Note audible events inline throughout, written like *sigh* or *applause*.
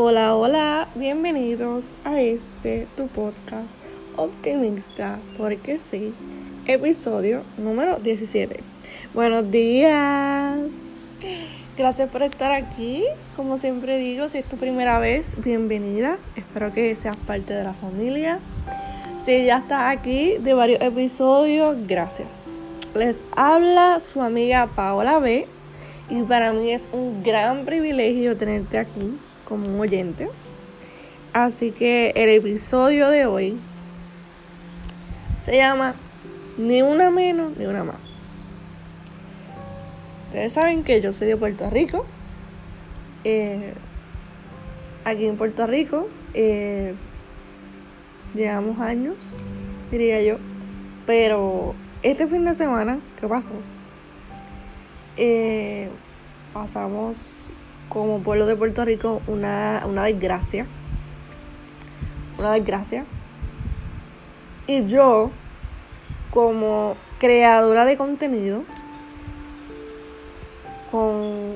Hola, hola, bienvenidos a este tu podcast optimista, porque sí, episodio número 17. Buenos días, gracias por estar aquí. Como siempre digo, si es tu primera vez, bienvenida. Espero que seas parte de la familia. Si ya estás aquí de varios episodios, gracias. Les habla su amiga Paola B. Y para mí es un gran privilegio tenerte aquí como un oyente. Así que el episodio de hoy se llama Ni una menos ni una más. Ustedes saben que yo soy de Puerto Rico. Eh, aquí en Puerto Rico eh, llevamos años, diría yo. Pero este fin de semana, ¿qué pasó? Eh, pasamos como pueblo de Puerto Rico una, una desgracia. Una desgracia. Y yo, como creadora de contenido, con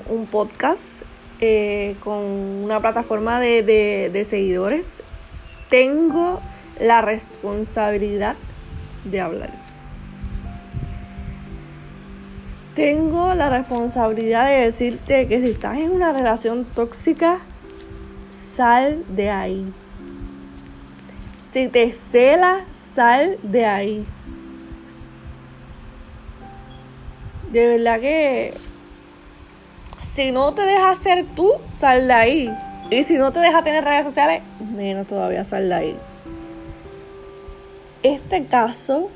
un podcast, eh, con una plataforma de, de, de seguidores, tengo la responsabilidad de hablar. Tengo la responsabilidad de decirte que si estás en una relación tóxica, sal de ahí. Si te cela, sal de ahí. De verdad que si no te deja ser tú, sal de ahí. Y si no te deja tener redes sociales, menos todavía sal de ahí. Este caso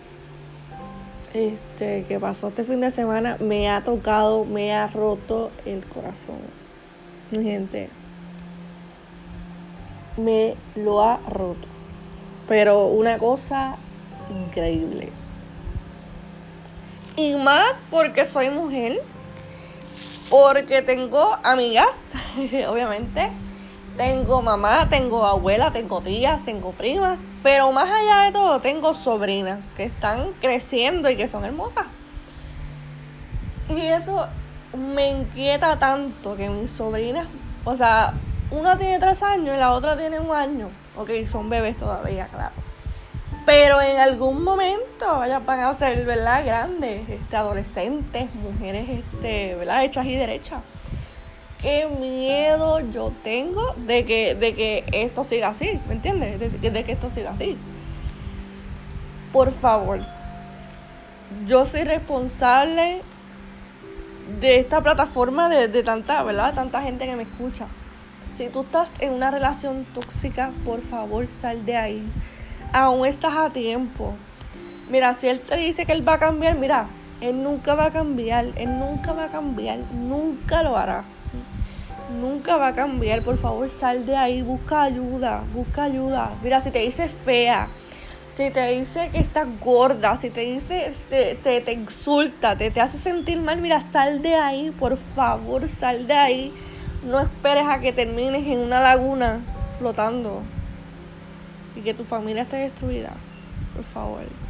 este, que pasó este fin de semana me ha tocado, me ha roto el corazón. Mi gente, me lo ha roto. Pero una cosa increíble. Y más porque soy mujer, porque tengo amigas, *laughs* obviamente, tengo mamá, tengo abuela, tengo tías, tengo primas, pero más allá de todo tengo sobrinas que están creciendo y que son hermosas. Y eso me inquieta tanto que mis sobrinas, o sea, una tiene tres años y la otra tiene un año. Ok, son bebés todavía, claro. Pero en algún momento ellas van a ser, ¿verdad? Grandes, este, adolescentes, mujeres, este, ¿verdad? Hechas y derechas qué miedo yo tengo de que, de que esto siga así, ¿me entiendes? De, que esto siga así. Por favor, yo soy responsable de esta plataforma de, de tanta, ¿verdad? Tanta gente que me escucha. Si tú estás en una relación tóxica, por favor sal de ahí. Aún estás a tiempo. Mira, si él te dice que él va a cambiar, mira, él nunca va a cambiar, él nunca va a cambiar, nunca lo hará nunca va a cambiar. Por favor, sal de ahí, busca ayuda, busca ayuda. Mira, si te dice fea, si te dice que estás gorda, si te dice, te, te, insulta, te, te hace sentir mal, mira, sal de ahí, por favor, sal de ahí. No esperes a que termines en una laguna flotando y que tu familia esté destruida. Por favor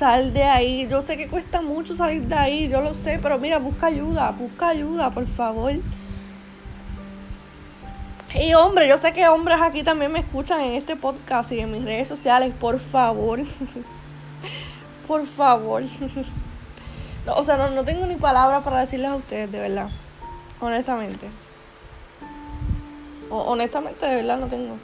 sal de ahí. Yo sé que cuesta mucho salir de ahí, yo lo sé, pero mira, busca ayuda, busca ayuda, por favor. Y hombre, yo sé que hombres aquí también me escuchan en este podcast y en mis redes sociales, por favor. *laughs* por favor. *laughs* o sea, no, no tengo ni palabras para decirles a ustedes, de verdad. Honestamente. O, honestamente, de verdad, no tengo.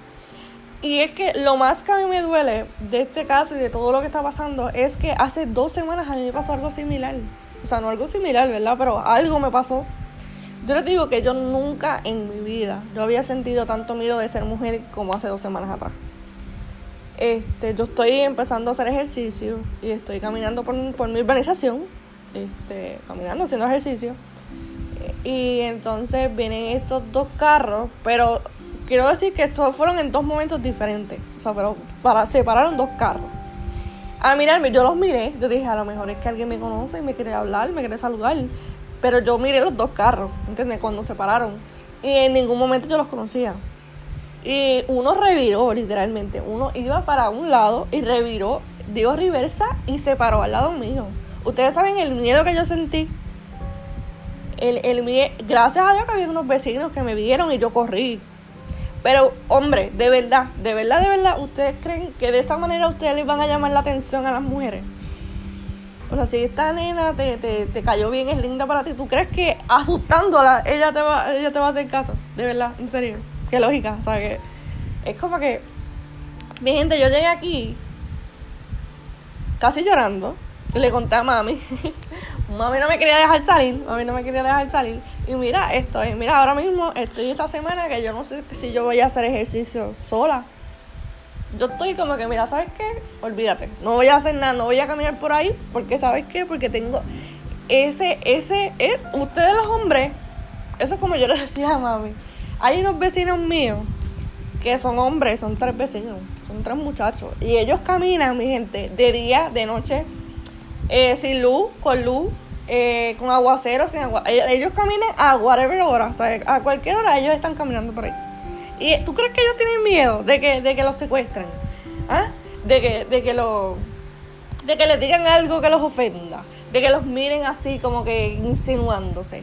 Y es que lo más que a mí me duele de este caso y de todo lo que está pasando es que hace dos semanas a mí me pasó algo similar. O sea, no algo similar, ¿verdad? Pero algo me pasó. Yo les digo que yo nunca en mi vida yo había sentido tanto miedo de ser mujer como hace dos semanas atrás. Este, yo estoy empezando a hacer ejercicio y estoy caminando por, por mi organización, este, caminando, haciendo ejercicio. Y entonces vienen estos dos carros, pero quiero decir que eso fueron en dos momentos diferentes. O sea, pero para separaron dos carros. A mirarme, yo los miré, yo dije, a lo mejor es que alguien me conoce y me quiere hablar, me quiere saludar. Pero yo miré los dos carros, ¿entiendes? Cuando se pararon. Y en ningún momento yo los conocía. Y uno reviró, literalmente. Uno iba para un lado y reviró, dio reversa y se paró al lado mío. Ustedes saben el miedo que yo sentí. el, el, gracias a Dios que había unos vecinos que me vieron y yo corrí. Pero, hombre, de verdad, de verdad, de verdad, ¿ustedes creen que de esa manera ustedes les van a llamar la atención a las mujeres? O sea, si esta nena te, te, te cayó bien, es linda para ti, ¿tú crees que asustándola ella te va, ella te va a hacer caso? De verdad, en serio. Qué lógica, o sea, que es como que... Mi gente, yo llegué aquí casi llorando. Le conté a mami. *laughs* mami no me quería dejar salir. Mami no me quería dejar salir. Y mira, estoy, mira, ahora mismo estoy esta semana que yo no sé si yo voy a hacer ejercicio sola. Yo estoy como que, mira, ¿sabes qué? Olvídate. No voy a hacer nada, no voy a caminar por ahí. Porque, ¿sabes qué? Porque tengo ese, ese, eh, ustedes los hombres, eso es como yo *laughs* les decía a mami. Hay unos vecinos míos que son hombres, son tres vecinos, son tres muchachos. Y ellos caminan, mi gente, de día, de noche, eh, sin luz, con luz, eh, con aguacero, sin agua. Eh, ellos caminan a whatever hora, o sea, a cualquier hora ellos están caminando por ahí. ¿Y tú crees que ellos tienen miedo de que, de que los secuestren? ¿Ah? De que, de que lo, de que les digan algo que los ofenda, de que los miren así como que insinuándose.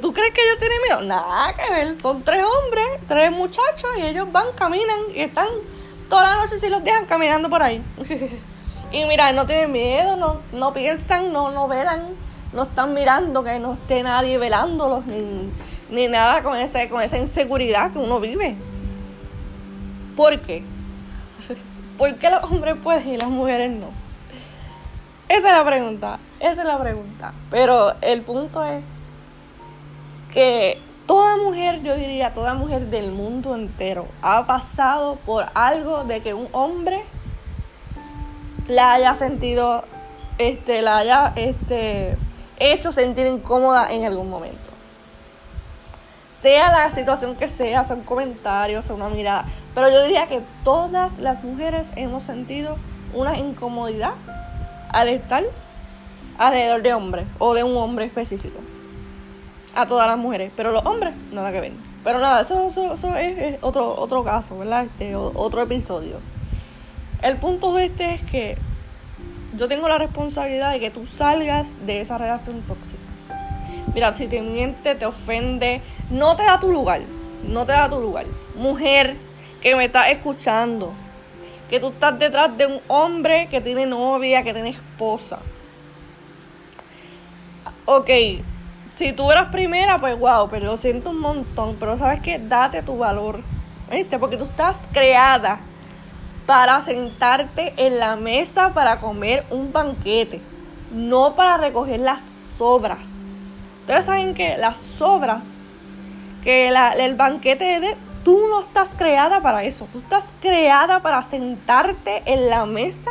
¿Tú crees que ellos tienen miedo? Nada que ver, son tres hombres, tres muchachos y ellos van, caminan y están toda la noche si los dejan caminando por ahí. *laughs* Y mira, no tienen miedo, no, no piensan, no, no velan, no están mirando que no esté nadie velándolos, ni, nada con, ese, con esa inseguridad que uno vive. ¿Por qué? *laughs* ¿Por qué los hombres pueden y las mujeres no? Esa es la pregunta, esa es la pregunta. Pero el punto es que toda mujer, yo diría, toda mujer del mundo entero ha pasado por algo de que un hombre la haya sentido, este, la haya este, hecho sentir incómoda en algún momento. Sea la situación que sea, sea un comentario, sea una mirada. Pero yo diría que todas las mujeres hemos sentido una incomodidad al estar alrededor de hombre o de un hombre específico. A todas las mujeres. Pero los hombres, nada que ver. Pero nada, eso, eso, es, otro, otro caso, ¿verdad? Este, otro episodio. El punto de este es que yo tengo la responsabilidad de que tú salgas de esa relación tóxica. Mira, si te miente, te ofende, no te da tu lugar. No te da tu lugar. Mujer que me estás escuchando, que tú estás detrás de un hombre que tiene novia, que tiene esposa. Ok, si tú eras primera, pues wow, pero lo siento un montón. Pero sabes que date tu valor. ¿Viste? Porque tú estás creada para sentarte en la mesa para comer un banquete, no para recoger las sobras. Ustedes saben que las sobras, que el banquete de... Tú no estás creada para eso, tú estás creada para sentarte en la mesa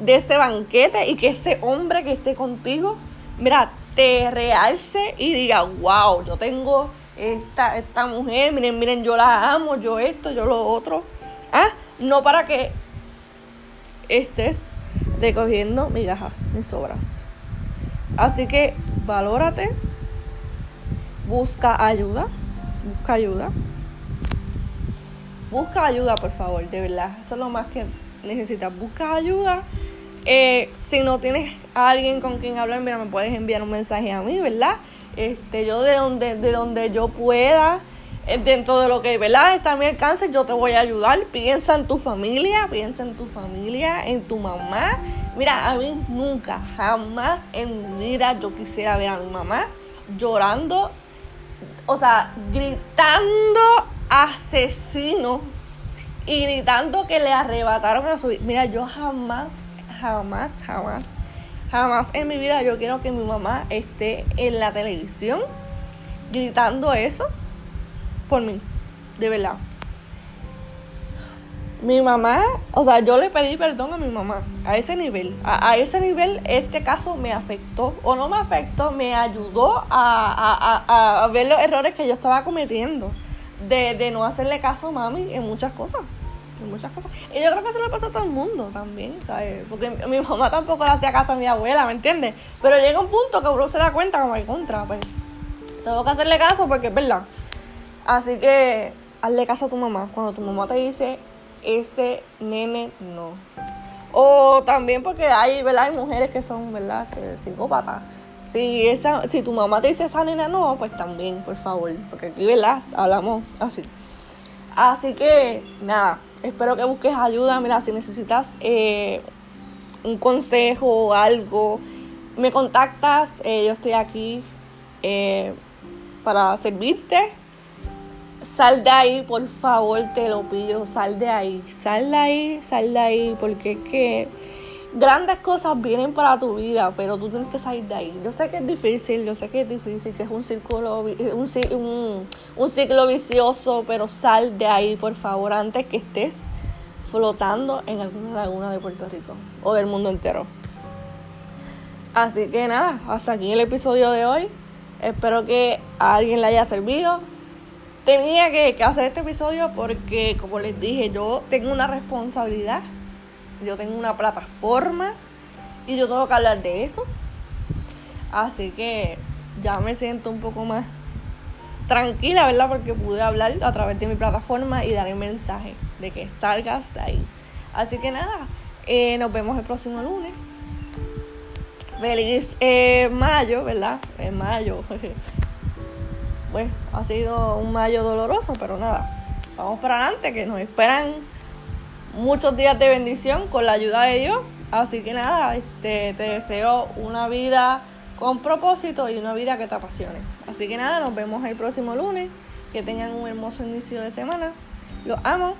de ese banquete y que ese hombre que esté contigo, mira, te realce y diga, wow, yo tengo esta, esta mujer, miren, miren, yo la amo, yo esto, yo lo otro. ¿Ah? No para que estés recogiendo migajas ni sobras. Así que valórate, busca ayuda, busca ayuda. Busca ayuda, por favor, de verdad. Eso es lo más que necesitas. Busca ayuda. Eh, si no tienes a alguien con quien hablar, mira, me puedes enviar un mensaje a mí, ¿verdad? Este, yo de donde, de donde yo pueda dentro de lo que ¿verdad? está a mi alcance, yo te voy a ayudar. Piensa en tu familia, piensa en tu familia, en tu mamá. Mira, a mí nunca, jamás en mi vida yo quisiera ver a mi mamá llorando, o sea, gritando asesino y gritando que le arrebataron a su Mira, yo jamás, jamás, jamás, jamás en mi vida yo quiero que mi mamá esté en la televisión gritando eso por mí, de verdad. Mi mamá, o sea, yo le pedí perdón a mi mamá a ese nivel. A, ese nivel este caso me afectó, o no me afectó, me ayudó a, a, ver los errores que yo estaba cometiendo. De, de, no hacerle caso a mami en muchas cosas. En muchas cosas. Y yo creo que eso le pasa a todo el mundo también, ¿sabes? Porque mi mamá tampoco le hacía caso a mi abuela, ¿me entiendes? Pero llega un punto que uno se da cuenta como hay contra, pues. Tengo que hacerle caso porque es verdad. Así que hazle caso a tu mamá. Cuando tu mamá te dice, ese nene no. O también porque hay, ¿verdad? Hay mujeres que son, ¿verdad? Que psicópatas. Si, esa, si tu mamá te dice esa nena no, pues también, por favor, porque aquí, ¿verdad? Hablamos así. Así que, nada, espero que busques ayuda. Mira, si necesitas eh, un consejo o algo, me contactas, eh, yo estoy aquí eh, para servirte. Sal de ahí, por favor, te lo pido, sal de ahí, sal de ahí, sal de ahí, porque es que grandes cosas vienen para tu vida, pero tú tienes que salir de ahí. Yo sé que es difícil, yo sé que es difícil, que es un círculo, un, un ciclo vicioso, pero sal de ahí, por favor, antes que estés flotando en alguna laguna de Puerto Rico o del mundo entero. Así que nada, hasta aquí el episodio de hoy. Espero que a alguien le haya servido. Tenía que, hacer este episodio porque, como les dije, yo tengo una responsabilidad. Yo tengo una plataforma y yo tengo que hablar de eso. Así que ya me siento un poco más tranquila, ¿verdad? Porque pude hablar a través de mi plataforma y dar el mensaje de que salgas de ahí. Así que nada, eh, nos vemos el próximo lunes. Feliz eh, mayo, ¿verdad? En mayo. *laughs* pues ha sido un mayo doloroso, pero nada. Vamos para adelante, que nos esperan muchos días de bendición con la ayuda de Dios. Así que nada, este, te deseo una vida con propósito y una vida que te apasione. Así que nada, nos vemos el próximo lunes. Que tengan un hermoso inicio de semana. Los amo.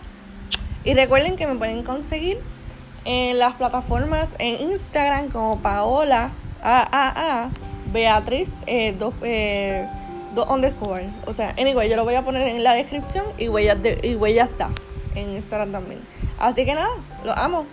Y recuerden que me pueden conseguir en las plataformas en Instagram como Paola a Beatriz eh, dos, eh, dos underscore. O sea, anyway, yo lo voy a poner en la descripción y voy y voy ya está en Instagram también. Así que nada, los amo.